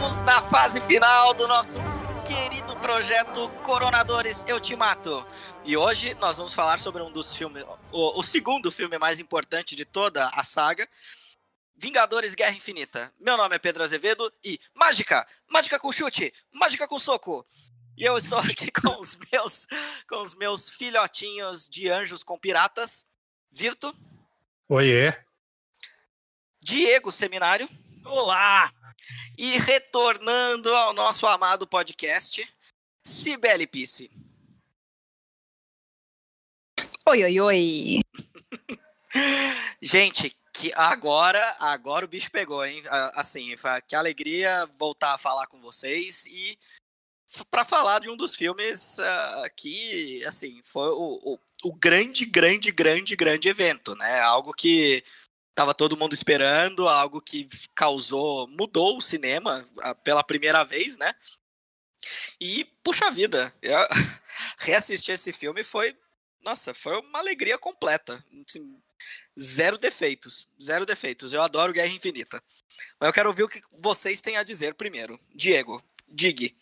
jovens! Entramos na fase final do nosso querido projeto Coronadores Eu Te Mato. E hoje nós vamos falar sobre um dos filmes, o, o segundo filme mais importante de toda a saga, Vingadores Guerra Infinita. Meu nome é Pedro Azevedo e mágica! Mágica com chute! Mágica com soco! E eu estou aqui com os meus, com os meus filhotinhos de anjos com piratas. Virto. Oiê. Diego Seminário. Olá! E retornando ao nosso amado podcast, Cibele Pisse. Oi, oi, oi. Gente, que agora, agora o bicho pegou, hein? Assim, que alegria voltar a falar com vocês e para falar de um dos filmes uh, que, assim, foi o, o, o, grande, grande, grande, grande evento, né? Algo que tava todo mundo esperando, algo que causou, mudou o cinema pela primeira vez, né? E, puxa vida, reassistir esse filme foi, nossa, foi uma alegria completa. Assim, zero defeitos, zero defeitos. Eu adoro Guerra Infinita. Mas eu quero ouvir o que vocês têm a dizer primeiro. Diego, digue.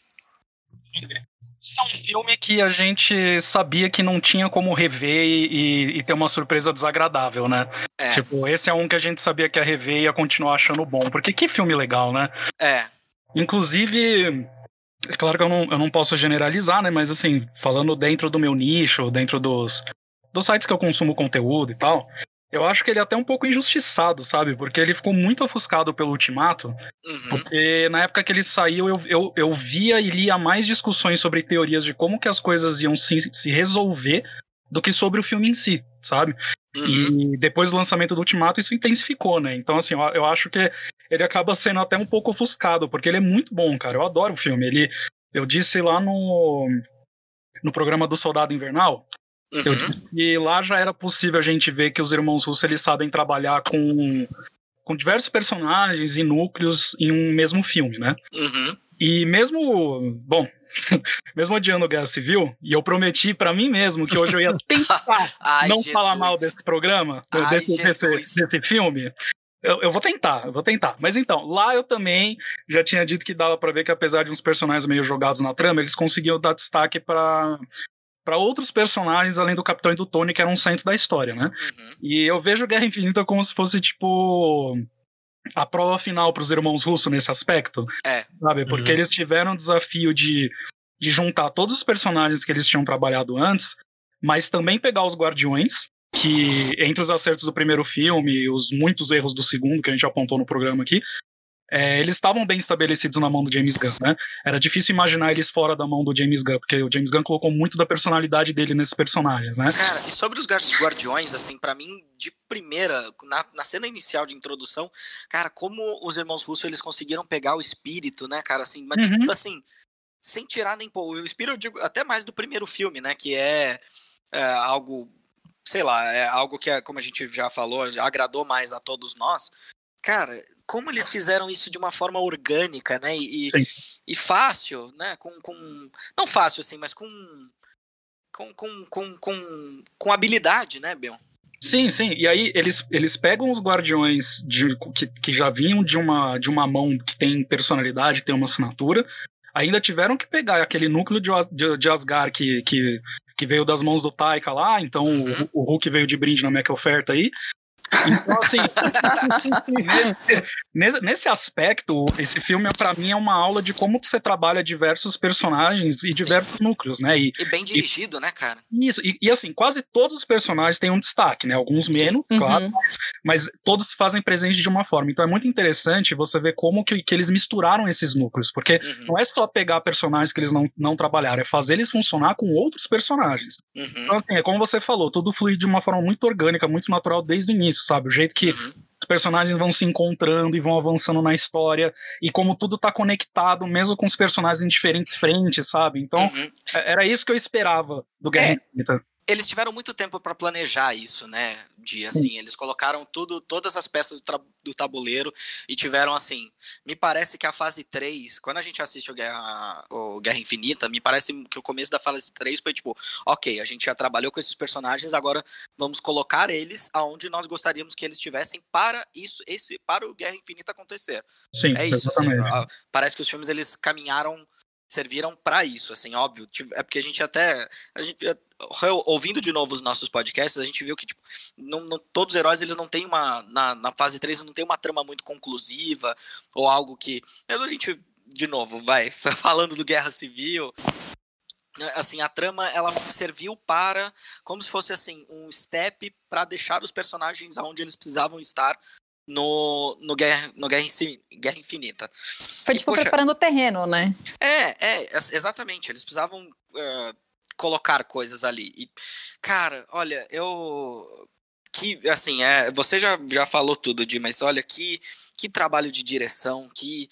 Isso é um filme que a gente sabia que não tinha como rever e, e ter uma surpresa desagradável, né? É. Tipo, esse é um que a gente sabia que ia rever e ia continuar achando bom. Porque que filme legal, né? É. Inclusive, é claro que eu não, eu não posso generalizar, né? Mas assim, falando dentro do meu nicho, dentro dos, dos sites que eu consumo conteúdo e tal, eu acho que ele é até um pouco injustiçado, sabe? Porque ele ficou muito ofuscado pelo Ultimato. Uhum. Porque na época que ele saiu, eu, eu, eu via e lia mais discussões sobre teorias de como que as coisas iam se, se resolver do que sobre o filme em si, sabe? Uhum. E depois do lançamento do Ultimato, isso intensificou, né? Então, assim, eu, eu acho que ele acaba sendo até um pouco ofuscado, porque ele é muito bom, cara. Eu adoro o filme. Ele, eu disse lá no, no programa do Soldado Invernal Uhum. E lá já era possível a gente ver que os irmãos russos eles sabem trabalhar com, com diversos personagens e núcleos em um mesmo filme, né? Uhum. E mesmo, bom, mesmo odiando Guerra Civil, e eu prometi para mim mesmo que hoje eu ia tentar Ai, não Jesus. falar mal desse programa, Ai, desse, desse, desse, filme. Eu, eu, vou tentar, eu vou tentar. Mas então, lá eu também já tinha dito que dava para ver que apesar de uns personagens meio jogados na trama, eles conseguiam dar destaque para para outros personagens além do Capitão e do Tony, que eram um centro da história, né? Uhum. E eu vejo Guerra Infinita como se fosse, tipo, a prova final para os irmãos russos nesse aspecto. É. Sabe? Porque uhum. eles tiveram o desafio de, de juntar todos os personagens que eles tinham trabalhado antes, mas também pegar os Guardiões, que entre os acertos do primeiro filme e os muitos erros do segundo, que a gente apontou no programa aqui, é, eles estavam bem estabelecidos na mão do James Gunn, né? Era difícil imaginar eles fora da mão do James Gunn, porque o James Gunn colocou muito da personalidade dele nesses personagens, né? Cara, e sobre os Guardiões, assim, para mim, de primeira, na, na cena inicial de introdução, cara, como os irmãos Russo eles conseguiram pegar o espírito, né, cara, assim, mas uhum. tipo assim, sem tirar nem pôr. O espírito, eu digo, até mais do primeiro filme, né, que é, é algo sei lá, é algo que, é, como a gente já falou, agradou mais a todos nós. Cara, como eles fizeram isso de uma forma orgânica, né? E, e fácil, né? Com, com. Não fácil, assim, mas com. Com, com, com, com, com habilidade, né, Bion? Sim, sim. E aí eles, eles pegam os guardiões de, que, que já vinham de uma, de uma mão que tem personalidade, que tem uma assinatura. Ainda tiveram que pegar aquele núcleo de, de, de Asgard que, que, que veio das mãos do Taika lá, então uhum. o, o, Hulk veio de brinde na Mac Oferta aí. Então, assim, nesse, nesse, aspecto, esse filme, para mim, é uma aula de como você trabalha diversos personagens e Sim. diversos núcleos, né? E, e bem dirigido, e, né, cara? Isso, e, e, assim, quase todos os personagens têm um destaque, né? Alguns menos, Sim. claro, uhum. mas, mas, todos fazem presente de uma forma. Então é muito interessante você ver como que, que eles misturaram esses núcleos, porque uhum. não é só pegar personagens que eles não, não trabalharam, é fazer eles funcionar com outros personagens. Uhum. Então, assim, é como você falou, tudo flui de uma forma muito orgânica, muito natural desde o início, sabe? O jeito que uhum. Personagens vão se encontrando e vão avançando na história, e como tudo tá conectado, mesmo com os personagens em diferentes frentes, sabe? Então, uhum. É, era isso que eu esperava do Guerra é. Infinita. eles tiveram muito tempo para planejar isso, né? De assim, eles colocaram tudo, todas as peças do, do, tabuleiro e tiveram assim. Me parece que a fase 3, quando a gente assiste o Guerra, o Guerra Infinita, me parece que o começo da fase 3 foi tipo, ok, a gente já trabalhou com esses personagens, agora vamos colocar eles aonde nós gostaríamos que eles estivessem para isso, esse, para o Guerra Infinita acontecer. Sim, é isso. Assim, parece que os filmes eles caminharam serviram para isso, assim, óbvio. É porque a gente até. A gente, ouvindo de novo os nossos podcasts, a gente viu que tipo, não, não, todos os heróis eles não têm uma. Na, na fase 3 não tem uma trama muito conclusiva, ou algo que. A gente, de novo, vai, falando do Guerra Civil. Né, assim, a trama ela serviu para como se fosse assim um step para deixar os personagens aonde eles precisavam estar no, no, Guerra, no Guerra, Guerra Infinita. Foi tipo poxa, preparando o terreno, né? É, é, exatamente. Eles precisavam uh, colocar coisas ali. E, cara, olha, eu. Que, assim, é, você já, já falou tudo, Di, mas olha, que, que trabalho de direção, que,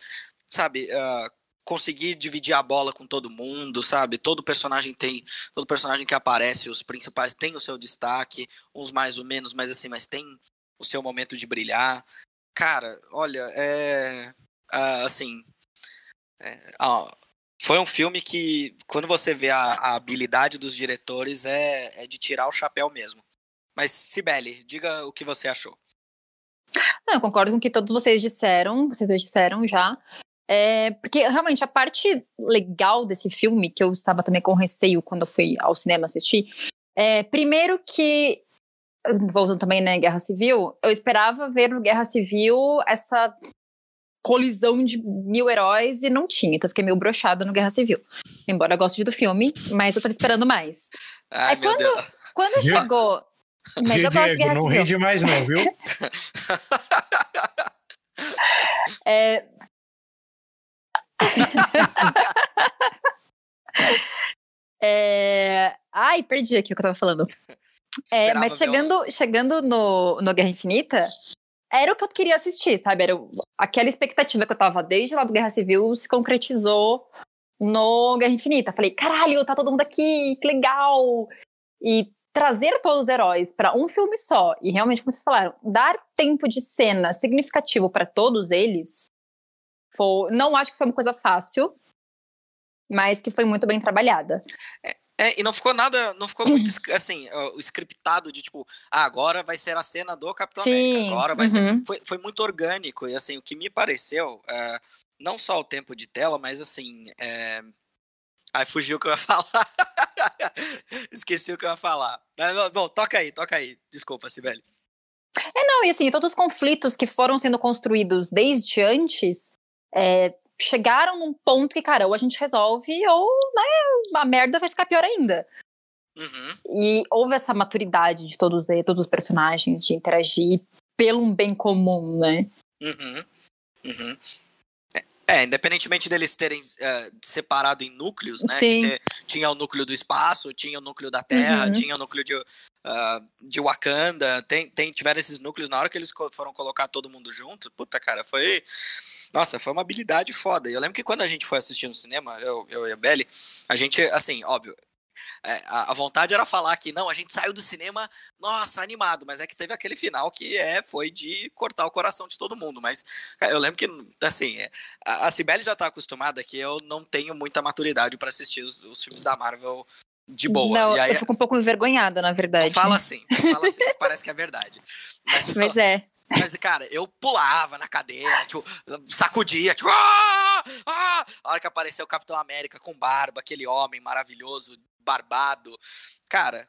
sabe, uh, conseguir dividir a bola com todo mundo, sabe? Todo personagem tem, todo personagem que aparece, os principais tem o seu destaque, uns mais ou menos, mas assim, mas tem o seu momento de brilhar. Cara, olha, é. assim. É, ó, foi um filme que, quando você vê a, a habilidade dos diretores, é, é, de tirar o chapéu mesmo. Mas, Sibeli, diga o que você achou. Não, eu concordo com o que todos vocês disseram, vocês disseram já. É, porque realmente a parte legal desse filme, que eu estava também com receio quando eu fui ao cinema assistir, é primeiro que voltando também na né, Guerra Civil, eu esperava ver no Guerra Civil essa colisão de mil heróis e não tinha, então eu fiquei meio brochada no Guerra Civil. Embora eu goste do filme, mas eu tava esperando mais. Ai, Aí quando, Deus. quando chegou. Mas eu gosto de Guerra não Civil. Não ri demais, não, viu? é. é... Ai, perdi aqui o que eu tava falando. É, mas chegando, chegando no, no Guerra Infinita, era o que eu queria assistir, sabe? Era aquela expectativa que eu tava desde lá do Guerra Civil se concretizou no Guerra Infinita. Falei, caralho, tá todo mundo aqui, que legal! E trazer todos os heróis para um filme só, e realmente, como vocês falaram, dar tempo de cena significativo para todos eles, foi, não acho que foi uma coisa fácil, mas que foi muito bem trabalhada. É, e não ficou nada, não ficou muito assim, o scriptado de tipo, ah, agora vai ser a cena do Capitão Sim, América, agora vai uhum. ser. Foi, foi muito orgânico, e assim, o que me pareceu, é, não só o tempo de tela, mas assim. É... Ai, fugiu o que eu ia falar. Esqueci o que eu ia falar. Mas, bom, toca aí, toca aí. Desculpa, Sibeli. É, não, e assim, todos os conflitos que foram sendo construídos desde antes, é, chegaram num ponto que, cara, ou a gente resolve, ou, né, a merda vai ficar pior ainda. Uhum. E houve essa maturidade de todos, todos os personagens, de interagir pelo um bem comum, né? Uhum. Uhum. É, independentemente deles terem uh, separado em núcleos, né? Sim. tinha o núcleo do espaço, tinha o núcleo da Terra, uhum. tinha o núcleo de, uh, de Wakanda, tem, tem, tiveram esses núcleos na hora que eles foram colocar todo mundo junto. Puta, cara, foi. Nossa, foi uma habilidade foda. Eu lembro que quando a gente foi assistir no cinema, eu, eu e a Belly, a gente, assim, óbvio, é, a, vontade era falar que não, a gente saiu do cinema, nossa, animado, mas é que teve aquele final que é foi de cortar o coração de todo mundo. Mas eu lembro que, assim, é, a, a Cibele já tá acostumada que eu não tenho muita maturidade para assistir os, os, filmes da Marvel de boa. Não, aí, eu fico um pouco envergonhada, na verdade. Fala assim, fala assim, parece que é verdade. Mas, mas é. Mas, cara, eu pulava na cadeira, tipo, sacudia, tipo, ah! Ah! a hora que apareceu o Capitão América com barba, aquele homem maravilhoso, barbado. Cara,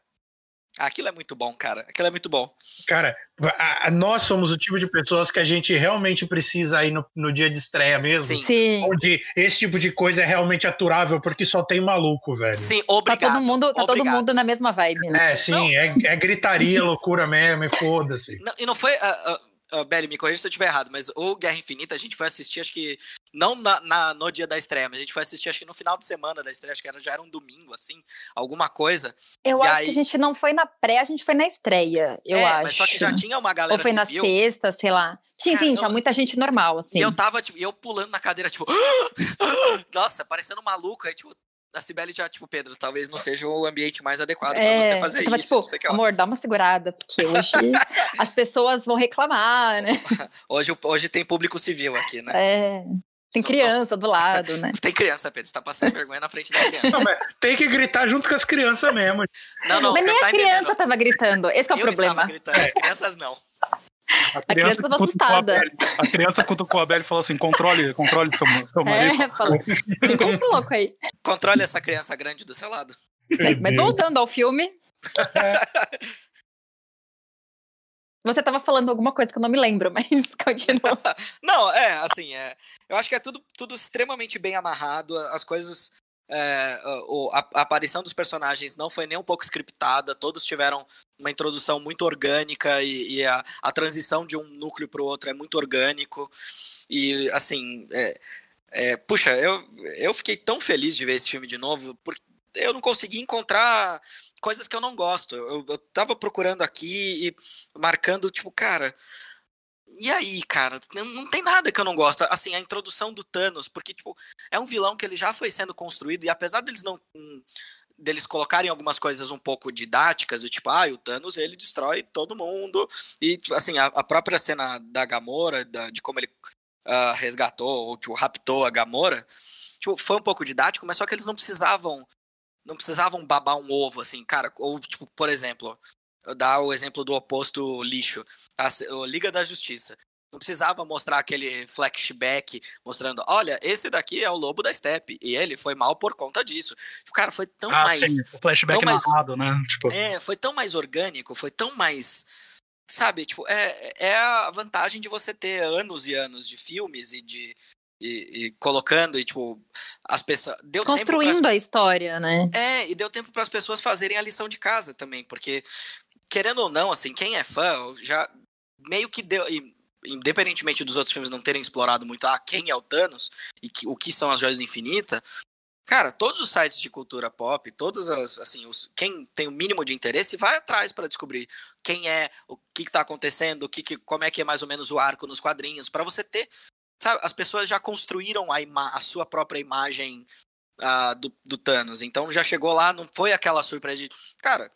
aquilo é muito bom, cara. Aquilo é muito bom. Cara, a, a, nós somos o tipo de pessoas que a gente realmente precisa ir no, no dia de estreia mesmo. Sim. Sim. Onde esse tipo de coisa é realmente aturável, porque só tem maluco, velho. Sim, obrigado. Tá todo mundo, tá todo mundo na mesma vibe, né? É, sim, é, é, gritaria, loucura mesmo, e foda-se. E não foi. Uh, uh, Uh, Belly, me corrija se eu estiver errado, mas o Guerra Infinita a gente foi assistir, acho que. Não na, na, no dia da estreia, mas a gente foi assistir, acho que no final de semana da estreia, acho que era, já era um domingo, assim, alguma coisa. Eu e acho aí... que a gente não foi na pré, a gente foi na estreia, eu é, acho. Mas só que já tinha uma galera Ou foi civil. na sexta, sei lá. Tinha, sim, tinha muita gente normal, assim. E eu tava, tipo, eu pulando na cadeira, tipo. Nossa, parecendo maluco. Aí, tipo, a Cibele já, tipo, Pedro, talvez não seja o ambiente mais adequado é, pra você fazer tava, isso. Tipo, amor, dá uma segurada, porque hoje as pessoas vão reclamar, né? Hoje, hoje tem público civil aqui, né? É. Tem criança Nossa. do lado, né? Tem criança, Pedro. Você tá passando vergonha na frente da criança. Não, tem que gritar junto com as crianças mesmo. Não, não, mas nem tá a criança entendendo. tava gritando. Esse é o Eu problema. Gritando, as crianças não. A criança, estava assustada. A, a, criança cutucou a Bela e falou assim: controle, controle seu, seu marido. É, falou. É esse louco aí? Controle essa criança grande do seu lado. É, mas voltando ao filme. Você estava falando alguma coisa que eu não me lembro, mas continua. não, é, assim, é, eu acho que é tudo, tudo extremamente bem amarrado, as coisas é, a, a, aparição dos personagens não foi nem um pouco scriptada, todos tiveram uma introdução muito orgânica e, e a, a, transição de um núcleo para o outro é muito orgânico. E, assim, é, é, puxa, eu, eu fiquei tão feliz de ver esse filme de novo, porque eu não consegui encontrar coisas que eu não gosto. Eu, eu tava procurando aqui e marcando, tipo, cara, e aí, cara, não tem nada que eu não gosto. Assim, a introdução do Thanos, porque, tipo, é um vilão que ele já foi sendo construído, e apesar deles não. Deles colocarem algumas coisas um pouco didáticas, do tipo, ah, o Thanos ele destrói todo mundo. E, assim, a, a própria cena da Gamora, da, de como ele uh, resgatou ou tipo, raptou a Gamora, tipo, foi um pouco didático, mas só que eles não precisavam. Não precisavam babar um ovo, assim, cara. Ou, tipo, por exemplo, dar o exemplo do oposto lixo, a Liga da Justiça. Não precisava mostrar aquele flashback mostrando, olha, esse daqui é o lobo da Steppe e ele foi mal por conta disso. Cara, foi tão ah, mais. Sim, o flashback tão narrado, mais, né? Tipo... É, foi tão mais orgânico, foi tão mais. Sabe, tipo, é, é a vantagem de você ter anos e anos de filmes e de. E, e colocando, e tipo, as pessoas. Deu Construindo pras... a história, né? É, e deu tempo para as pessoas fazerem a lição de casa também, porque querendo ou não, assim, quem é fã já meio que deu. Independentemente dos outros filmes não terem explorado muito ah, quem é o Thanos e que, o que são as joias infinitas, cara, todos os sites de cultura pop, todos as, assim, os, quem tem o mínimo de interesse vai atrás para descobrir quem é, o que está acontecendo, o que, que, como é que é mais ou menos o arco nos quadrinhos, para você ter, sabe, as pessoas já construíram a, a sua própria imagem uh, do, do, Thanos, então já chegou lá, não foi aquela surpresa de, cara,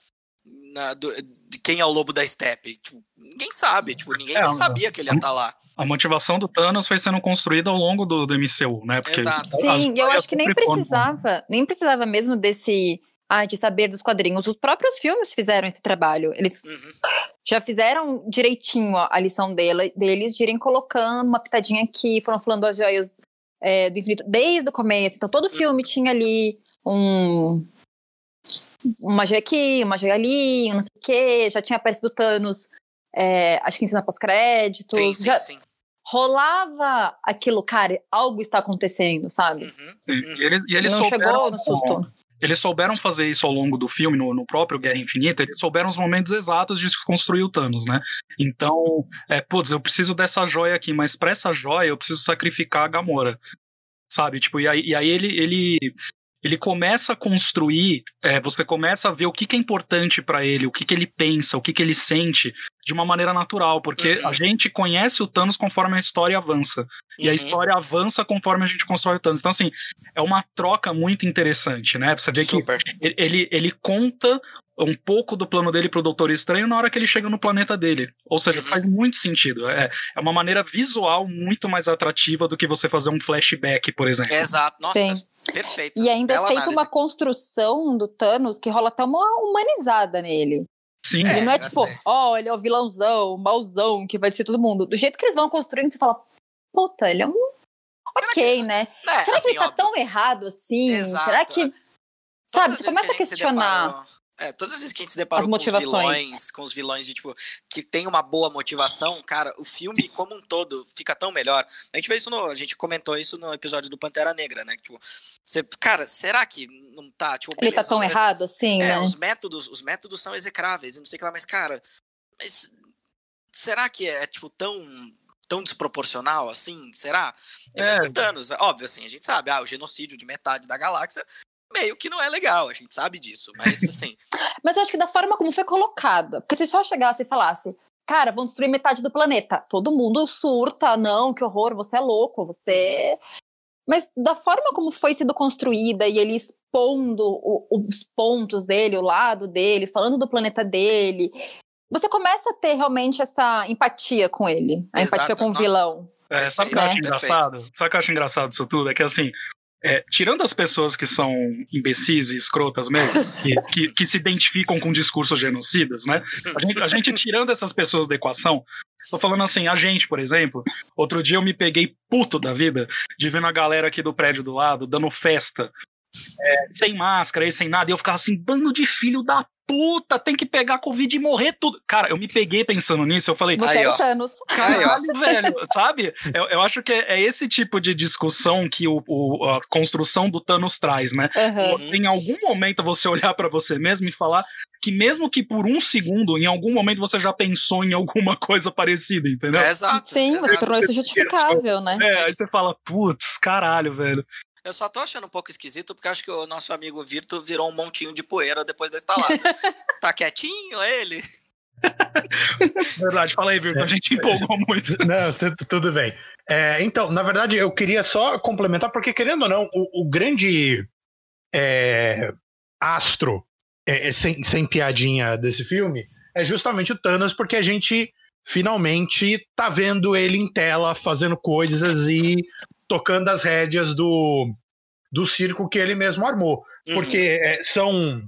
na, do, de quem é o lobo da steppe. Tipo, ninguém sabe, tipo, ninguém é, nem sabia que ele ia estar tá lá. A motivação do Thanos foi sendo construída ao longo do, do MCU, né? Porque Exato. Sim, eu acho que nem precisava, nem precisava mesmo desse ah, de saber dos quadrinhos. Os próprios filmes fizeram esse trabalho. Eles uhum. já fizeram direitinho a lição dele, deles, de irem colocando uma pitadinha aqui, foram falando as joias é, do infinito desde o começo. Então todo uhum. filme tinha ali um uma joia aqui, uma joia ali, não sei o quê. Já tinha aparecido Thanos, é, acho que em cena pós-crédito. Sim, sim, já sim. Rolava aquilo, cara, algo está acontecendo, sabe? Uhum, uhum. E, ele, e eles não souberam, chegou no susto. Eles souberam fazer isso ao longo do filme, no, no, próprio Guerra Infinita, eles souberam os momentos exatos de construir o Thanos, né? Então, é, putz, eu preciso dessa joia aqui, mas para essa joia eu preciso sacrificar a Gamora sabe? Tipo, e aí, e aí ele, ele ele começa a construir, é, você começa a ver o que, que é importante para ele, o que, que ele pensa, o que, que ele sente, de uma maneira natural, porque uhum. a gente conhece o Thanos conforme a história avança. Uhum. E a uhum. história avança conforme a gente constrói o Thanos. Então, assim, é uma troca muito interessante, né? Você vê Super. que ele, ele conta um pouco do plano dele pro Doutor Estranho na hora que ele chega no planeta dele. Ou seja, uhum. faz muito sentido. É, é uma maneira visual muito mais atrativa do que você fazer um flashback, por exemplo. Exato. Nossa, Sim. Perfeito. E ainda é feito uma construção do Thanos que rola até uma humanizada nele. Sim. Ele é, não é tipo, ó, oh, ele é o vilãozão, o mauzão, que vai destruir todo mundo. Do jeito que eles vão construindo, você fala, puta, ele é um. Será ok, que... né? É, Será assim, que ele tá óbvio. tão errado assim? Exato. Será que. Sabe, você começa a questionar. É, todas as vezes que a gente se depara com os vilões, com os vilões de, tipo, que tem uma boa motivação, cara, o filme como um todo fica tão melhor. A gente vê isso no. A gente comentou isso no episódio do Pantera Negra, né? Tipo, você, cara, será que não tá? Tipo, beleza, Ele tá tão errado assim, é, né? Os métodos, os métodos são execráveis, não sei o que lá, mas, cara, mas será que é, tipo, tão tão desproporcional assim? Será? É. mesmo Thanos, é óbvio, assim, a gente sabe, ah, o genocídio de metade da galáxia meio que não é legal, a gente sabe disso, mas assim. mas eu acho que da forma como foi colocada, porque se só chegasse e falasse, cara, vão destruir metade do planeta, todo mundo surta, não, que horror, você é louco, você. Mas da forma como foi sendo construída e ele expondo o, os pontos dele, o lado dele, falando do planeta dele, você começa a ter realmente essa empatia com ele, a Exato. empatia com o Nossa. vilão. É, sabe o que eu É. acho engraçado? Sabe o que eu acho engraçado disso tudo? É que assim, é, tirando as pessoas que são imbecis e escrotas mesmo, que, que, que se identificam com discursos genocidas, né? A gente, a gente tirando essas pessoas da equação, tô falando assim, a gente, por exemplo, outro dia eu me peguei puto da vida de vendo a galera aqui do prédio do lado dando festa. É, sem máscara e sem nada, e eu ficava assim, bando de filho da puta, tem que pegar Covid e morrer tudo. Cara, eu me peguei pensando nisso, eu falei, Você Aí, é ó. o Thanos. Aí, ó. Caralho, velho, sabe? Eu, eu acho que é, é esse tipo de discussão que o, o- a construção do Thanos traz, né? Uhum. Em algum momento você olhar pra você mesmo e falar que mesmo que por um segundo, em algum momento você já pensou em alguma coisa parecida, entendeu? É, exato. Sim, você tornou isso justificável, né? É, aí você fala, putz, caralho, velho. Eu só tô achando um pouco esquisito porque acho que o nosso amigo Virto virou um montinho de poeira depois da instalada. tá quietinho ele? Verdade, fala aí, Virgil, a gente empolgou muito. Não, tu- tudo bem. É, então, na verdade, eu queria só complementar, porque querendo ou não, o, o grande é, astro, é, é, sem, sem piadinha desse filme, é justamente o Thanos, porque a gente finalmente tá vendo ele em tela fazendo coisas e tocando as rédeas do, do circo que ele mesmo armou. Uhum. Porque é, são.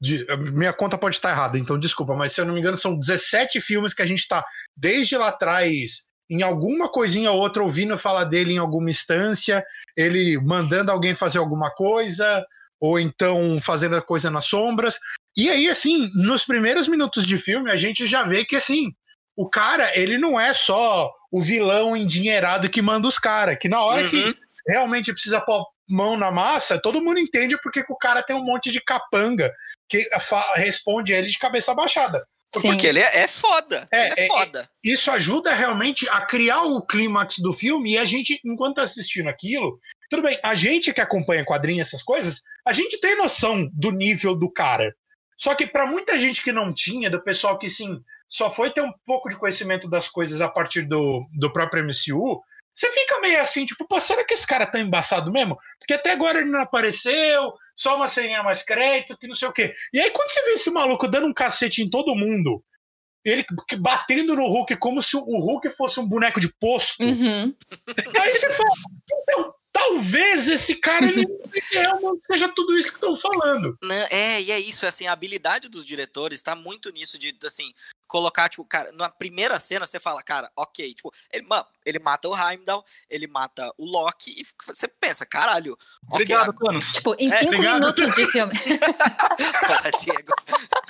de- minha conta pode estar errada, então desculpa, mas se eu não me engano, são 17 filmes que a gente está desde lá atrás, em alguma coisinha ou outra, ouvindo falar dele em alguma instância, ele mandando alguém fazer alguma coisa, ou então fazendo a coisa nas sombras. E aí, assim, nos primeiros minutos de filme, a gente já vê que, assim, o cara, ele não é só o vilão endinheirado que manda os caras, que na hora que Uhum. realmente precisa pôr mão na massa, todo mundo entende porque que o cara tem um monte de capanga que responde ele de cabeça baixada. Sim. Porque ele é, é foda. É, ele é, é, foda. Isso ajuda realmente a criar o clímax do filme e a gente, enquanto tá assistindo aquilo, tudo bem, a gente que acompanha quadrinhos, essas coisas, a gente tem noção do nível do cara. Só que para muita gente que não tinha, do pessoal que sim, só foi ter um pouco de conhecimento das coisas a partir do, do próprio MCU, você fica meio assim, tipo, pô, será que esse cara tá embaçado mesmo? Porque até agora ele não apareceu, só uma senha mais crédito, que não sei o quê. E aí, quando você vê esse maluco dando um cacete em todo mundo, ele batendo no Hulk como se o Hulk fosse um boneco de posto, Uhum. aí você fala, então, talvez esse cara ele realmente seja tudo isso que estão falando. Não, é, e é isso, assim, a habilidade dos diretores tá muito nisso de, assim, colocar, tipo, cara, na primeira cena você fala, cara, ok, tipo, ele, mano, ele mata o Heimdall, ele mata o Loki, e você pensa, caralho, ok, Obrigado, Thanos. Tipo, em É, cinco obrigado. minutos de filme. porra, Diego.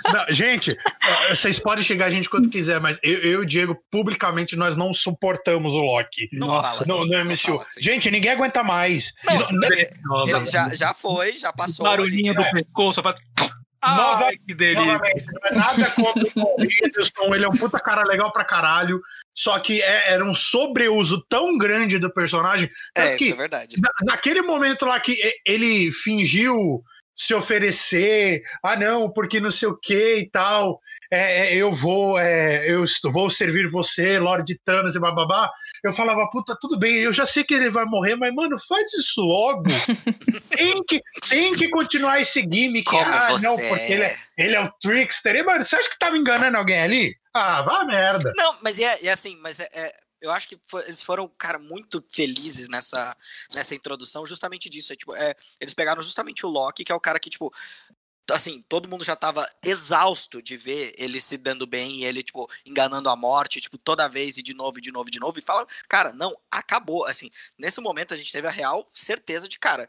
Não, gente, eh, vocês podem chegar a gente quando quiser, mas eu, eu e o Diego, publicamente, nós não suportamos o Loki. Não Nossa, fala No, assim, no não MCU. fala assim. Gente, ninguém aguenta mais. Não, Isso- Nossa, Ele já, já foi, já passou. barulhinho do pescoço. Faz... Nova- Ai, que delícia. Novamente, não é nada contra o Hiddleston, ele é um puta cara legal pra caralho, só que é- era um sobreuso tão grande do personagem, É, que isso é verdade. na- naquele momento lá que ele fingiu se oferecer, ah não, porque não sei o que e tal, é, é, eu vou, é, eu estou- vou servir você, Lord Thanos e bababá, eu falava, puta, tudo bem, eu já sei que ele vai morrer, mas mano, faz isso logo, tem que, tem que continuar esse gimmick, Como ah você não, porque ele é, ele é o trickster, e, mano, você acha que tava enganando alguém ali? Ah, vá merda. Não, mas é, é assim, mas é, é- eu acho que foi- eles foram, cara, muito felizes nessa, nessa introdução, justamente disso. É, tipo, é, eles pegaram justamente o Loki, que é o cara que, tipo, assim, todo mundo já tava exausto de ver ele se dando bem e ele, tipo, enganando a morte, tipo, toda vez e de novo, e de novo, e de novo, e fala, cara, não, acabou. Assim, nesse momento a gente teve a real certeza de, cara.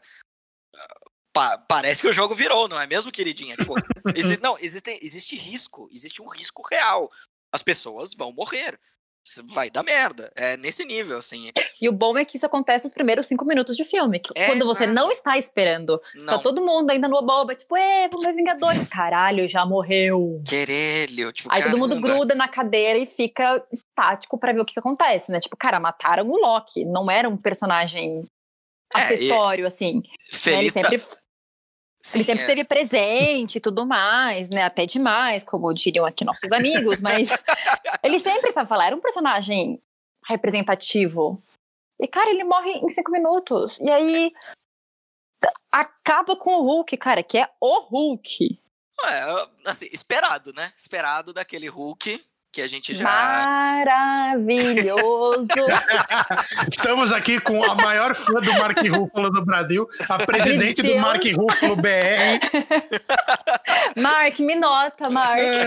pa- parece que o jogo virou, não é mesmo, queridinha? Tipo, exi- não, existe, existe risco, existe um risco real. As pessoas vão morrer. Vai dar merda. É nesse nível, assim. E o bom é que isso acontece nos primeiros cinco minutos de filme. É, quando você exato. não está esperando. Não. Tá todo mundo ainda no boba, tipo, é, vamos ver Vingadores. Caralho, já morreu. Querelho, tipo, Aí todo mundo caramba. gruda na cadeira e fica estático pra ver o que, que acontece, né? Tipo, cara, mataram o Loki. Não era um personagem É, acessório, assim. né? Ele Feliz sempre, tá... ele sempre é. esteve presente e tudo mais, né? Até demais, como diriam aqui nossos amigos, mas ele sempre tava lá. Era um personagem representativo. E, cara, ele morre em cinco minutos. E aí acaba com o Hulk, cara, que é o Hulk. É, assim, esperado, né? Esperado daquele Hulk que a gente já. Maravilhoso! Estamos aqui com a maior fã do Mark Ruffalo do Brasil, a presidente do Mark Ruffalo BR. Mark, me nota, Mark. É.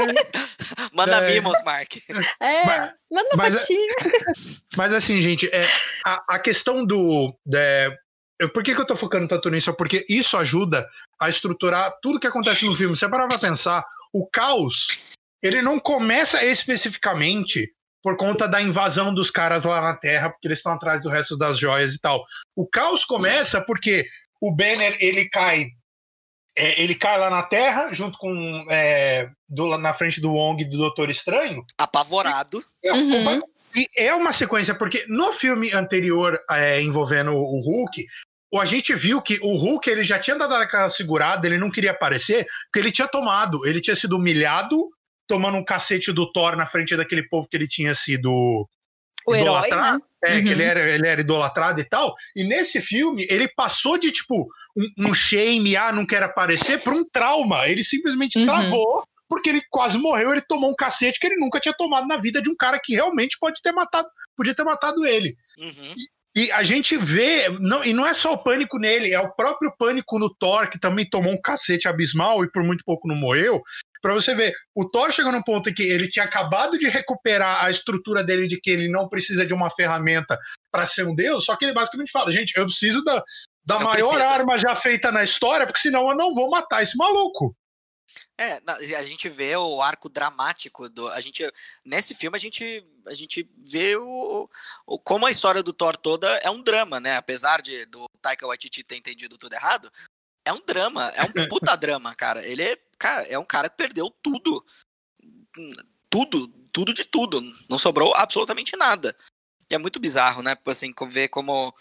Manda é. mimos, Mark. É, mas, manda uma mas, Mas assim, gente, é, a, a questão do. É, por que, que eu tô focando tanto nisso? Porque isso ajuda a estruturar tudo que acontece no filme. Você parar pra pensar, o caos ele não começa especificamente por conta da invasão dos caras lá na Terra, porque eles estão atrás do resto das joias e tal. O caos começa porque o Banner ele cai, é, ele cai lá na Terra junto com é, do, na frente do Wong e do Doutor Estranho, apavorado. É, uhum. E é uma sequência porque no filme anterior é, envolvendo o Hulk a gente viu que o Hulk ele já tinha dado aquela segurada, ele não queria aparecer, porque ele tinha tomado, ele tinha sido humilhado tomando um cacete do Thor na frente daquele povo que ele tinha sido o herói, né? É, uhum. que ele era, ele era idolatrado e tal. E nesse filme, ele passou de, tipo, um, um shame, ah, não quer aparecer, para um trauma. Ele simplesmente uhum. travou, porque ele quase morreu, ele tomou um cacete que ele nunca tinha tomado na vida de um cara que realmente pode ter matado, podia ter matado ele. Uhum. E, e, a gente vê, não, e não é só o pânico nele, é o próprio pânico no Thor, que também tomou um cacete abismal e por muito pouco não morreu para você ver, o Thor chegou num ponto em que ele tinha acabado de recuperar a estrutura dele de que ele não precisa de uma ferramenta para ser um deus, só que ele basicamente fala, gente, eu preciso da, da maior arma já feita na história, porque senão eu não vou matar esse maluco. É, a gente vê o arco dramático do. A gente, nesse filme, a gente, a gente vê o, o, como a história do Thor toda é um drama, né? Apesar de do Taika Waititi ter entendido tudo errado, é um drama, é um puta drama, cara. Ele é, cara, é um cara que perdeu tudo. Tudo, tudo de tudo. Não sobrou absolutamente nada. E é muito bizarro, né? Assim, ver como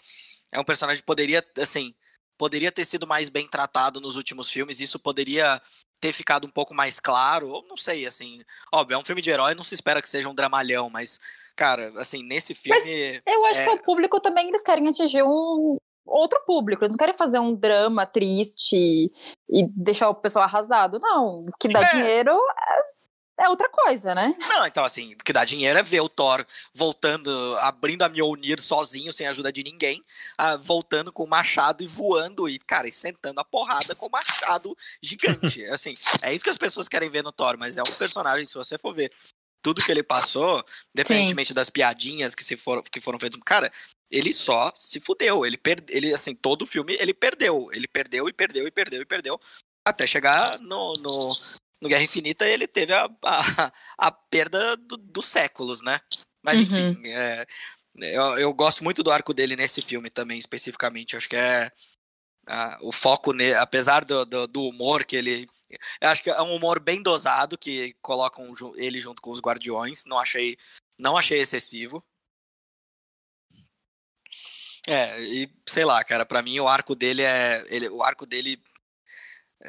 é um personagem que poderia, assim, poderia ter sido mais bem tratado nos últimos filmes. Isso poderia ter ficado um pouco mais claro. Ou não sei, assim. Óbvio, é um filme de herói, não se espera que seja um dramalhão, mas cara, assim, nesse filme. Mas eu acho é... que o público também eles querem atingir um, outro público. Eles não querem fazer um drama triste e deixar o pessoal arrasado. Não. O que dá é. dinheiro é, é, outra coisa, né? Não, então assim, o que dá dinheiro é ver o Thor voltando, abrindo a Mjolnir sozinho, sem ajuda de ninguém, uh, voltando com o machado e voando e, cara, e sentando a porrada com o machado gigante. assim, é isso que as pessoas querem ver no Thor, mas é um personagem, se você for ver tudo que ele passou, independentemente das piadinhas que, se for, que foram feitas. Cara, ele só se fudeu. Ele, per, ele, assim, todo o filme ele perdeu. Ele perdeu e perdeu e perdeu e perdeu. Até chegar no, no, no Guerra Infinita, ele teve a, a, a perda do, dos séculos, né? Mas, uhum. enfim, é, eu, eu gosto muito do arco dele nesse filme também, especificamente. Acho que é Uh, o foco nele, apesar do, do, do, humor que ele. Eu acho que é um humor bem dosado que colocam ele junto com os Guardiões. Não achei, não achei excessivo. É, e sei lá, cara, para mim o arco dele é. Ele, o arco dele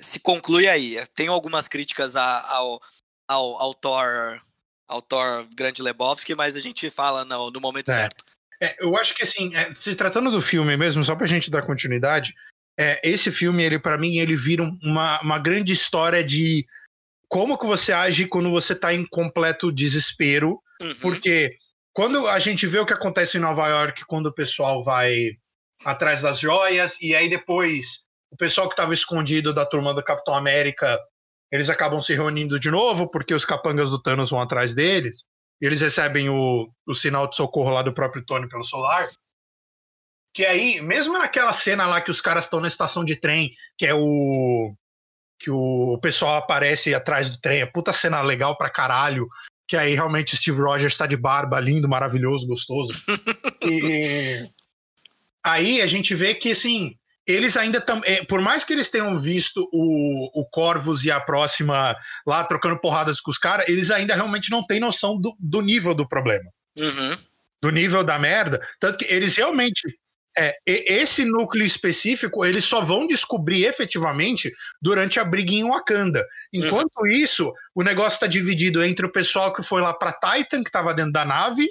se conclui aí. Tenho algumas críticas a, ao, ao, ao Thor. Ao Thor Grande Lebowski, mas a gente fala no, no momento é. certo. É, eu acho que assim, é, se tratando do filme mesmo, só pra gente dar continuidade, é, esse filme, ele para mim, ele vira uma, uma grande história de como que você age quando você tá em completo desespero, uhum. porque quando a gente vê o que acontece em Nova York, quando o pessoal vai atrás das joias, e aí depois o pessoal que estava escondido da turma do Capitão América, eles acabam se reunindo de novo, porque os capangas do Thanos vão atrás deles, e eles recebem o, o sinal de socorro lá do próprio Tony pelo solar. Que aí, mesmo naquela cena lá que os caras estão na estação de trem, que é o. que o pessoal aparece atrás do trem, é puta cena legal pra caralho. Que aí realmente Steve Rogers está de barba, lindo, maravilhoso, gostoso. e aí a gente vê que, assim, eles ainda estão. É, por mais que eles tenham visto o, o Corvus e a próxima lá trocando porradas com os caras, eles ainda realmente não têm noção do, do nível do problema. Uhum. Do nível da merda. Tanto que eles realmente é, esse núcleo específico eles só vão descobrir efetivamente durante a briga em Wakanda. Enquanto uhum. isso, o negócio está dividido entre o pessoal que foi lá para Titan, que estava dentro da nave,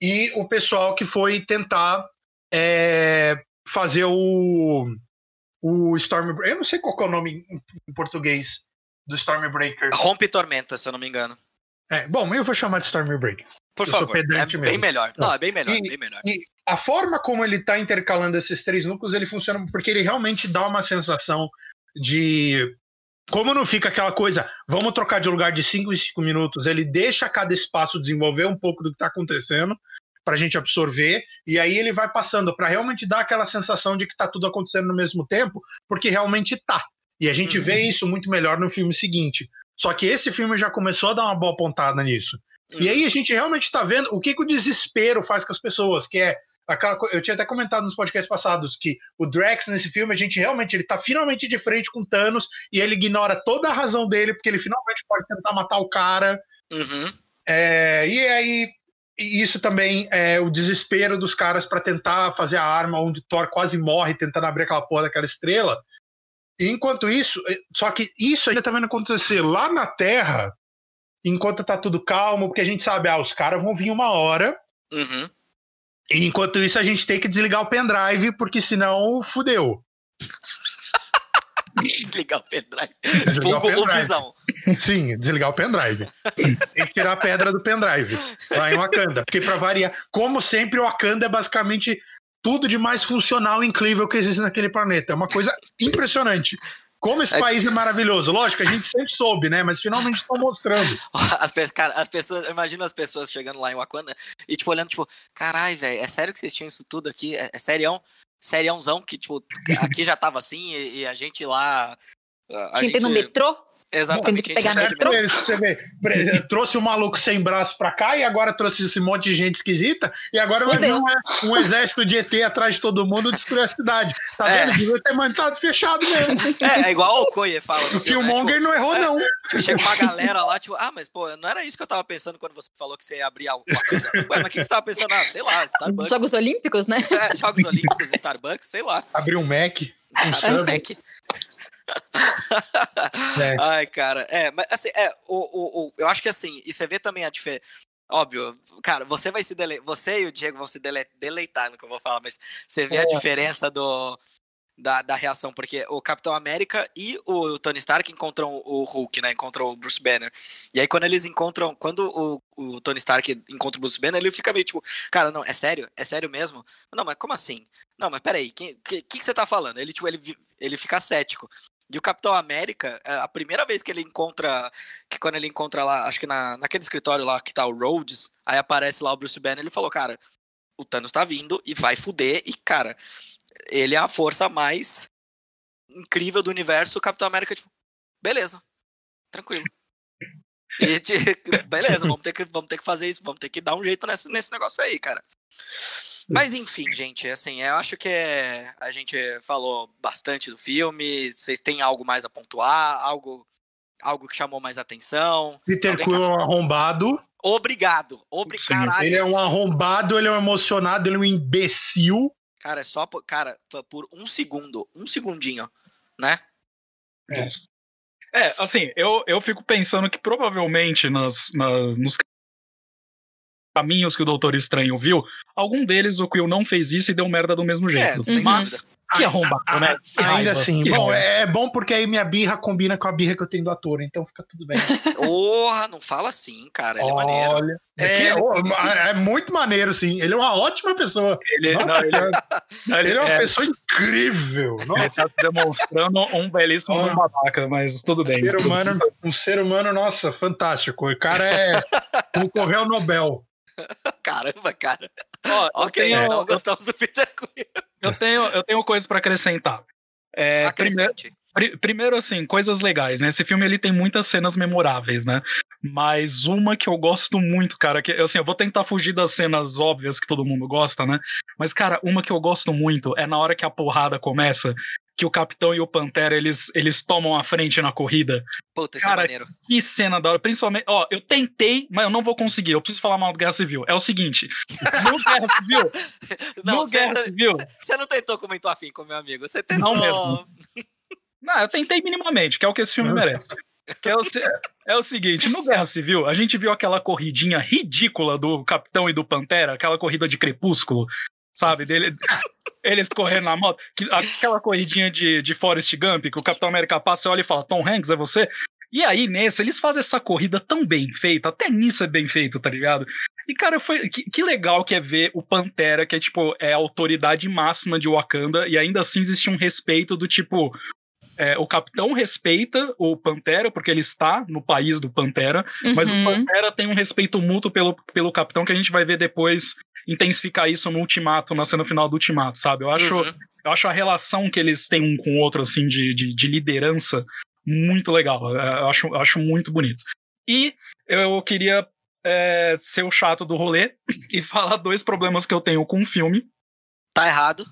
e o pessoal que foi tentar é, fazer o, o Stormbreaker. Eu não sei qual é o nome em, português do Stormbreaker. Rompe Tormenta, se eu não me engano. É, bom, eu vou chamar de Stormbreaker. Por eu favor, é bem mesmo. melhor. Não, é bem melhor, e, bem melhor. E a forma como ele está intercalando esses três núcleos, ele funciona porque ele realmente dá uma sensação de como não fica aquela coisa, vamos trocar de lugar de 5 em 5 minutos, ele deixa cada espaço desenvolver um pouco do que está acontecendo para a gente absorver, e aí ele vai passando para realmente dar aquela sensação de que está tudo acontecendo no mesmo tempo, porque realmente está. E a gente uhum. vê isso muito melhor no filme seguinte. Só que esse filme já começou a dar uma boa pontada nisso. Uhum. E aí a gente realmente está vendo o que, que, o desespero faz com as pessoas, que é aquela eu tinha até comentado nos podcasts passados que o Drax nesse filme a gente realmente ele tá finalmente de frente com Thanos e ele ignora toda a razão dele porque ele finalmente pode tentar matar o cara. Uhum. É, e aí e isso também é o desespero dos caras para tentar fazer a arma onde Thor quase morre tentando abrir aquela porra daquela estrela. E enquanto isso, só que isso ainda tá vendo acontecer lá na Terra enquanto tá tudo calmo, porque a gente sabe, ah, os caras vão vir uma hora. Uhum. E enquanto isso, a gente tem que desligar o pendrive, porque senão fudeu. desligar o pendrive. Desligar o pendrive. visão. Sim, desligar o pendrive. tem que tirar a pedra do pendrive lá em Wakanda. Porque, para variar, como sempre, o Wakanda é basicamente tudo de mais funcional e incrível que existe naquele planeta. É uma coisa impressionante. Como esse é... país é maravilhoso. Lógico, a gente sempre soube, né? Mas finalmente estão mostrando. As, cara, as pessoas, imagina as pessoas chegando lá em Wakanda e, tipo, olhando, tipo, carai, velho, é sério que vocês tinham isso tudo aqui? É, é serião? Seriãozão que, tipo, aqui já tava assim e, e a gente lá. A Tinha gente... no metrô? Exatamente. que pegar metrô. Você vê, trouxe o um maluco sem braço pra cá e agora trouxe esse monte de gente esquisita e agora Fudeu. vai vir um, um, exército de ET atrás de todo mundo destruir a cidade. Tá é. vendo? Devia ter mantado fechado mesmo. É, é igual o Koye fala. O Killmonger né? tipo, não errou, não. Tipo, chega uma galera lá, tipo, ah, mas pô, não era isso que eu tava pensando quando você falou que você ia abrir a. Ué, mas o que você tava pensando? Ah, sei lá, Starbucks. Jogos Olímpicos, né? É, Jogos Olímpicos, Starbucks, sei lá. Abrir um Mac. Um Mac. É. Ai, cara, é, mas assim, é, o, o, o, eu acho que assim, e você vê também a diferença. Óbvio, cara, você vai se dele... você e o Diego vão se dele... deleitar no que eu vou falar, mas você vê é. a diferença do da, da reação, porque o Capitão América e o Tony Stark encontram o Hulk, né? Encontram o Bruce Banner. E aí, quando eles encontram. Quando o, o Tony Stark encontra o Bruce Banner, ele fica meio tipo, cara, não, é sério? É sério mesmo? Não, mas como assim? Não, mas peraí, o que, que, que, você tá falando? Ele, tipo, ele, ele fica cético. E o Capitão América, é, a primeira vez que ele encontra, que quando ele encontra lá, acho que na, naquele escritório lá que tá o Rhodes, aí aparece lá o Bruce Banner, ele falou, cara, o Thanos tá vindo e vai fuder, e cara, ele é a força mais incrível do universo, o Capitão América, tipo, beleza, tranquilo. E, beleza, vamos ter, que, vamos ter que fazer isso, vamos ter que dar um jeito nesse, nesse negócio aí, cara. Mas enfim, gente, assim, eu acho que é, a gente falou bastante do filme. Vocês têm algo mais a pontuar? Algo, algo que chamou mais atenção? Peter Quill é um arrombado. Obrigado, obrigado. Ele é um arrombado, ele é um emocionado, ele é um imbecil. Cara, é só por, cara, por um segundo, um segundinho, né? É. É, assim, eu, eu fico pensando que provavelmente nas, nas, nos caminhos que o Doutor Estranho viu, algum deles o Quill não fez isso e deu merda do mesmo jeito. É, Mas que arrombado, né? Que Ainda assim, que bom, é bom porque aí minha birra combina com a birra que eu tenho do ator, então fica tudo bem. Porra, não fala assim, cara. Ele é maneiro. Olha, é, é, é, muito maneiro, sim. Ele é uma ótima pessoa. Ele, Nossa, não, ele, é, ele, é uma é. pessoa incrível. Nossa. Ele tá demonstrando um belíssimo oh. babaca, mas tudo bem. Um ser humano, um ser humano, nossa, fantástico. O cara é. concorreu ao Nobel. Caramba, cara. Ó, ok, tenho, não gostamos do Peter Quill. Eu tenho, eu tenho coisas para acrescentar. É, primeiro, primeiro, assim, coisas legais, né? Esse filme ele tem muitas cenas memoráveis, né? Mas uma que eu gosto muito, cara, que assim, eu vou tentar fugir das cenas óbvias que todo mundo gosta, né? Mas, cara, uma que eu gosto muito é na hora que a porrada começa, que o Capitão e o Pantera, eles, eles tomam a frente na corrida. Puta, isso é Cara, é maneiro. Que cena da hora. Principalmente, ó, eu tentei, mas eu não vou conseguir. Eu preciso falar mal do Guerra Civil. É o seguinte, no Guerra Civil... Não, no cê, Guerra cê, Civil... Você não tentou como afim com meu amigo, você tentou... Não mesmo. não, eu tentei minimamente, que é o que esse filme merece. é, o, é o seguinte, no Guerra Civil, a gente viu aquela corridinha ridícula do Capitão e do Pantera, aquela corrida de crepúsculo, sabe? Dele, eles correndo na moto, aquela corridinha de, de Forrest Gump, que o Capitão América passa, olha e fala, Tom Hanks, é você? E aí, nesse, eles fazem essa corrida tão bem feita, até nisso é bem feito, tá ligado? E, cara, foi. Que, que, legal que é ver o Pantera, que é, tipo, é a autoridade máxima de Wakanda, e ainda assim existe um respeito do tipo. É, o capitão respeita o Pantera, porque ele está no país do Pantera, uhum. mas o uhum. Pantera tem um respeito mútuo pelo, pelo capitão, que a gente vai ver depois intensificar isso no Ultimato, na cena final do Ultimato, sabe? Eu acho, uhum. eu acho a relação que eles têm um com o outro, assim, de, de, de liderança muito legal. É, eu acho, eu acho muito bonito. E eu queria é, ser o chato do rolê e falar dois problemas que eu tenho com o filme. Tá errado.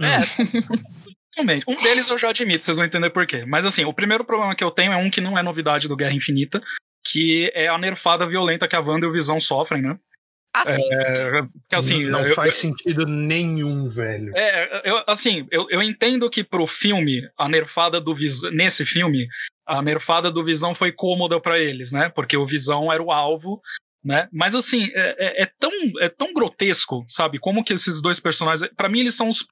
É. Realmente. Um deles eu já admito, vocês vão entender por quê. Mas assim, o primeiro problema que eu tenho é um que não é novidade do Guerra Infinita, que é a nerfada violenta que a Wanda e o Visão sofrem, né? Ah, sim, é, sim. assim, não eu, faz eu, sentido nenhum, velho. É, eu, assim, eu, eu entendo que pro filme, a nerfada do Visão, nesse filme, a nerfada do Visão foi cômoda para eles, né? Porque o Visão era o alvo, né? Mas assim, é, é, é, tão, é tão grotesco, sabe? Como que esses dois personagens, para mim eles são os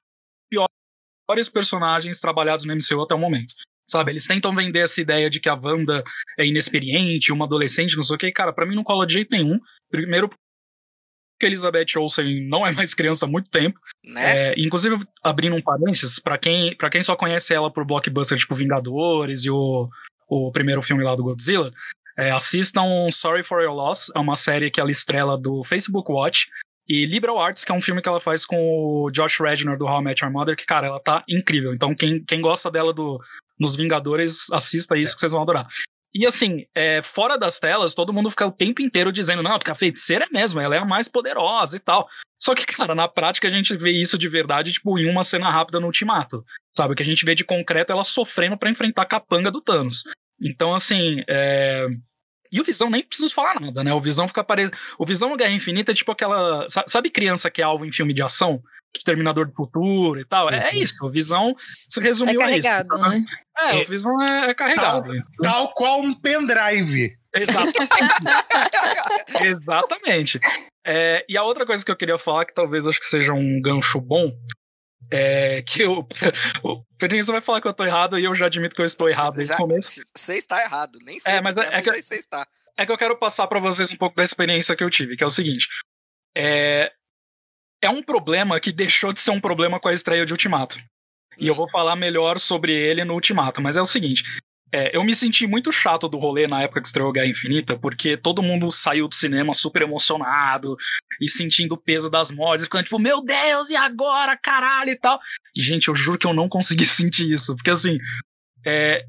piores personagens trabalhados no MCU até o momento. Sabe, eles tentam vender essa ideia de que a Wanda é inexperiente, uma adolescente, não sei o que. Cara, pra mim não cola de jeito nenhum. Primeiro, que Elizabeth Olsen não é mais criança há muito tempo. Né? É, inclusive, abrindo um parênteses, para quem, pra quem só conhece ela por blockbuster tipo Vingadores e o, o primeiro filme lá do Godzilla, é, assistam Sorry for Your Loss, é uma série que ela estrela do Facebook Watch. E Liberal Arts, que é um filme que ela faz com o Josh Rednor do How I Met Your Mother, que, cara, ela tá incrível. Então, quem, quem gosta dela do, nos Vingadores, assista isso que vocês vão adorar. E assim, é, fora das telas, todo mundo fica o tempo inteiro dizendo, não, porque a feiticeira é mesmo, ela é a mais poderosa e tal. Só que, cara, na prática a gente vê isso de verdade, tipo, em uma cena rápida no Ultimato. Sabe? O que a gente vê de concreto é ela sofrendo para enfrentar a capanga do Thanos. Então, assim, é... E o Visão nem preciso falar nada, né? O Visão fica parecendo. O Visão Guerra Infinita é tipo aquela. Sabe criança que é alvo em filme de ação? Terminador do Futuro e tal. É, é isso, o Visão se resumiu é carregado, a isso. Né? É, o Visão é, é carregado. Tal, tal qual um pendrive. Exatamente. Exatamente. É, e a outra coisa que eu queria falar, que talvez acho que seja um gancho bom, é que eu, o Pedrinho vai falar que eu tô errado e eu já admito que eu estou errado desde o começo. Você está errado, nem sei é, mas é, é que você está. É que eu quero passar para vocês um pouco da experiência que eu tive, que é o seguinte. É, é um problema que deixou de ser um problema com a estreia de Ultimato. E eu hum. vou falar melhor sobre ele no Ultimato, mas é o seguinte. É, eu me senti muito chato do rolê na época que estreou Guerra Infinita, porque todo mundo saiu do cinema super emocionado e sentindo o peso das mortes, ficando tipo, meu Deus, e agora, caralho e tal. E, gente, eu juro que eu não consegui sentir isso, porque assim, é,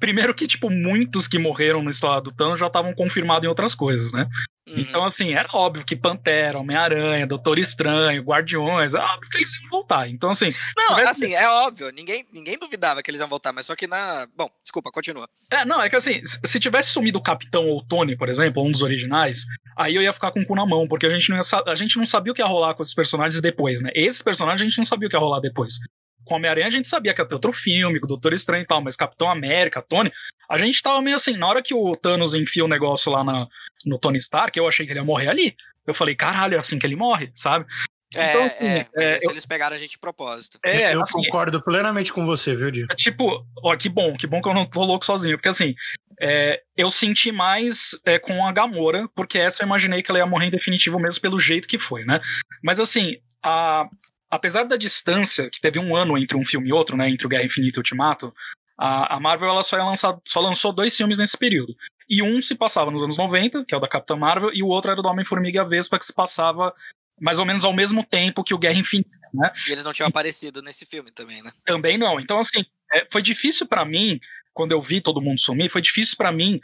primeiro que, tipo, muitos que morreram no estado do Thanos já estavam confirmados em outras coisas, né? Uhum. Então, assim, era óbvio que Pantera, Homem-Aranha, Doutor Estranho, Guardiões, é óbvio que eles iam voltar. Então, assim. Não, assim, é óbvio, ninguém, ninguém duvidava que eles iam voltar, mas só que na. Bom, desculpa, continua. É, não, é que assim, se tivesse sumido o Capitão ou o Tony, por exemplo, um dos originais, aí eu ia ficar com o cu na mão, porque a gente não, ia, a gente não sabia o que ia rolar com esses personagens depois, né? Esses personagens a gente não sabia o que ia rolar depois com Homem-Aranha a gente sabia que ia ter outro filme, com o Doutor Estranho e tal, mas Capitão América, Tony, a gente tava meio assim, na hora que o Thanos enfia o negócio lá na, no Tony Stark, eu achei que ele ia morrer ali. Eu falei, caralho, é assim que ele morre, sabe? É, então, assim, é, é eu, eles pegaram a gente de propósito. É, eu assim, concordo plenamente com você, viu, Di? É, tipo, ó, que bom, que bom que eu não tô louco sozinho, porque assim, é, eu senti mais é, com a Gamora, porque essa eu imaginei que ela ia morrer em definitivo mesmo pelo jeito que foi, né? Mas assim, a, apesar da distância, que teve um ano entre um filme e outro, né, entre o Guerra Infinita e o Ultimato, a, a Marvel ela só, lançar, só lançou dois filmes nesse período. E um se passava nos anos 90, que é o da Capitã Marvel, e o outro era do Homem-Formiga e a Vespa, que se passava mais ou menos ao mesmo tempo que o Guerra Infinita, né? E eles não tinham aparecido nesse filme também, né? Também não. Então, assim, é, foi difícil para mim, quando eu vi todo mundo sumir, foi difícil para mim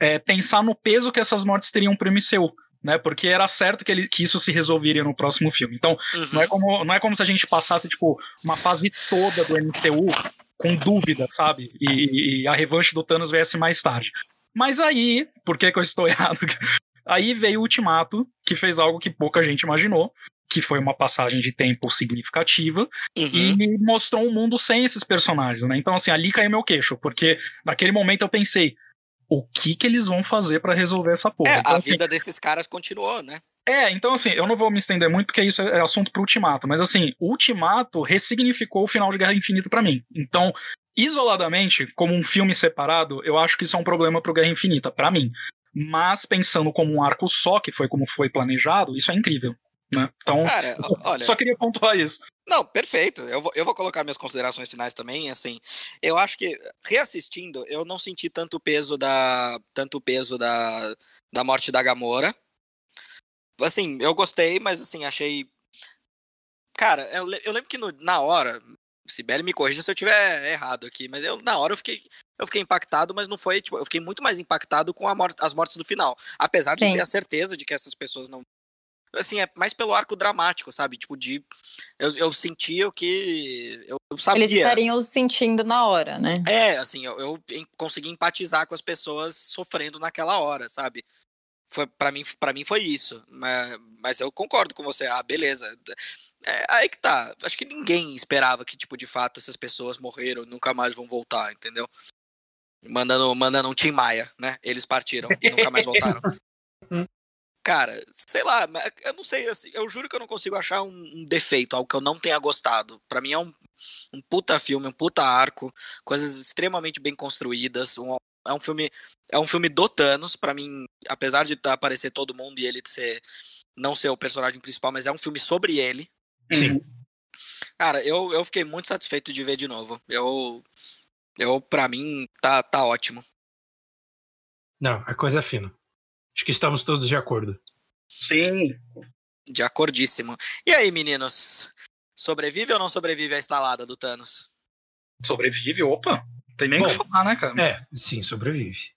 é, pensar no peso que essas mortes teriam pro MCU né? Porque era certo que, ele, que isso se resolveria no próximo filme. Então, uhum. não, é como, não é como se a gente passasse, tipo, uma fase toda do MCU com dúvida, sabe? E, e a revanche do Thanos viesse mais tarde. Mas aí, por que, que eu estou errado? Aí veio o Ultimato, que fez algo que pouca gente imaginou, que foi uma passagem de tempo significativa, uhum. e mostrou um mundo sem esses personagens, né? Então, assim, ali caiu meu queixo, porque naquele momento eu pensei, o que que eles vão fazer para resolver essa porra. É, então, a assim, vida desses caras continuou, né? É, então assim, eu não vou me estender muito porque isso é assunto pro Ultimato, mas assim, o Ultimato ressignificou o final de Guerra Infinita para mim. Então, isoladamente, como um filme separado, eu acho que isso é um problema pro Guerra Infinita, para mim. Mas pensando como um arco só, que foi como foi planejado, isso é incrível. Né? Então, Cara, olha. só queria pontuar isso. Não, perfeito. Eu vou, eu vou colocar minhas considerações finais também. Assim, eu acho que reassistindo, eu não senti tanto peso da tanto peso da, da morte da Gamora. Assim, eu gostei, mas assim achei. Cara, eu, eu lembro que no, na hora, Sibeli me corrija se eu tiver errado aqui, mas eu na hora eu fiquei eu fiquei impactado, mas não foi, tipo, eu fiquei muito mais impactado com morte, as mortes do final. Apesar Sim. de ter a certeza de que essas pessoas não assim, é mais pelo arco dramático, sabe? Tipo, de. Eu, eu sentia o que. Eu, eu sabia. Eles estariam sentindo na hora, né? É, assim, eu, eu consegui empatizar com as pessoas sofrendo naquela hora, sabe? Foi, para mim, para mim foi isso. Mas, mas eu concordo com você. Ah, beleza. É, aí que tá. Acho que ninguém esperava que, tipo, de fato, essas pessoas morreram nunca mais vão voltar, entendeu? Mandando, mandando um Tim Maia, né? Eles partiram e nunca mais voltaram. Cara, sei lá, eu não sei, assim, eu juro que eu não consigo achar um, um defeito, algo que eu não tenha gostado. Para mim é um, um puta filme, um puta arco, coisas extremamente bem construídas, um, é um filme é um filme do Thanos para mim apesar de tá, aparecer todo mundo e ele ser não ser o personagem principal mas é um filme sobre ele. Sim. Cara eu, eu fiquei muito satisfeito de ver de novo. Eu eu para mim tá tá ótimo. Não a coisa é fina Acho que estamos todos de acordo. Sim. De acordíssimo. E aí, meninos? Sobrevive ou não sobrevive a instalada do Thanos? Sobrevive, opa. Tem nem o que falar, né, cara? É, sim, sobrevive.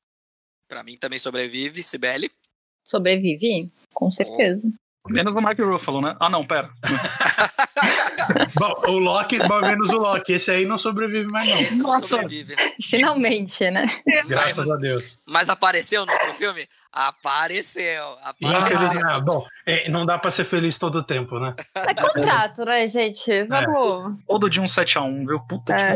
Pra mim também sobrevive, Sibeli. Sobrevive, com certeza. Menos o Mark Ruffalo, né? Ah, não, pera. Bom, o Loki, menos o Loki. Esse aí não sobrevive mais, não. Esse não sobrevive. Finalmente, né? Graças a Deus. Mas apareceu no outro filme? Apareceu. apareceu. Ah, bom, é, não dá pra ser feliz todo o tempo, né? É contrato, né, gente? É. Vamos. É. Todo dia um 7x1, viu? Puta é.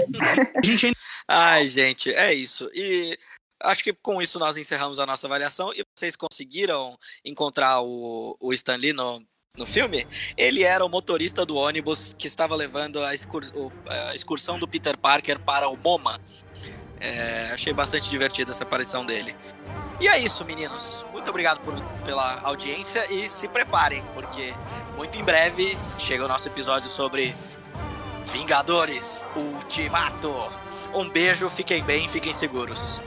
que. gente... Ai, gente, é isso. E acho que com isso nós encerramos a nossa avaliação. E vocês conseguiram encontrar o, o Stan Lee no, no filme? Ele era o motorista do ônibus que estava levando a, excur, a excursão do Peter Parker para o MoMA. É, achei bastante divertida essa aparição dele. E é isso, meninos. Muito obrigado por, pela audiência e se preparem, porque muito em breve chega o nosso episódio sobre Vingadores Ultimato. Um beijo, fiquem bem, fiquem seguros.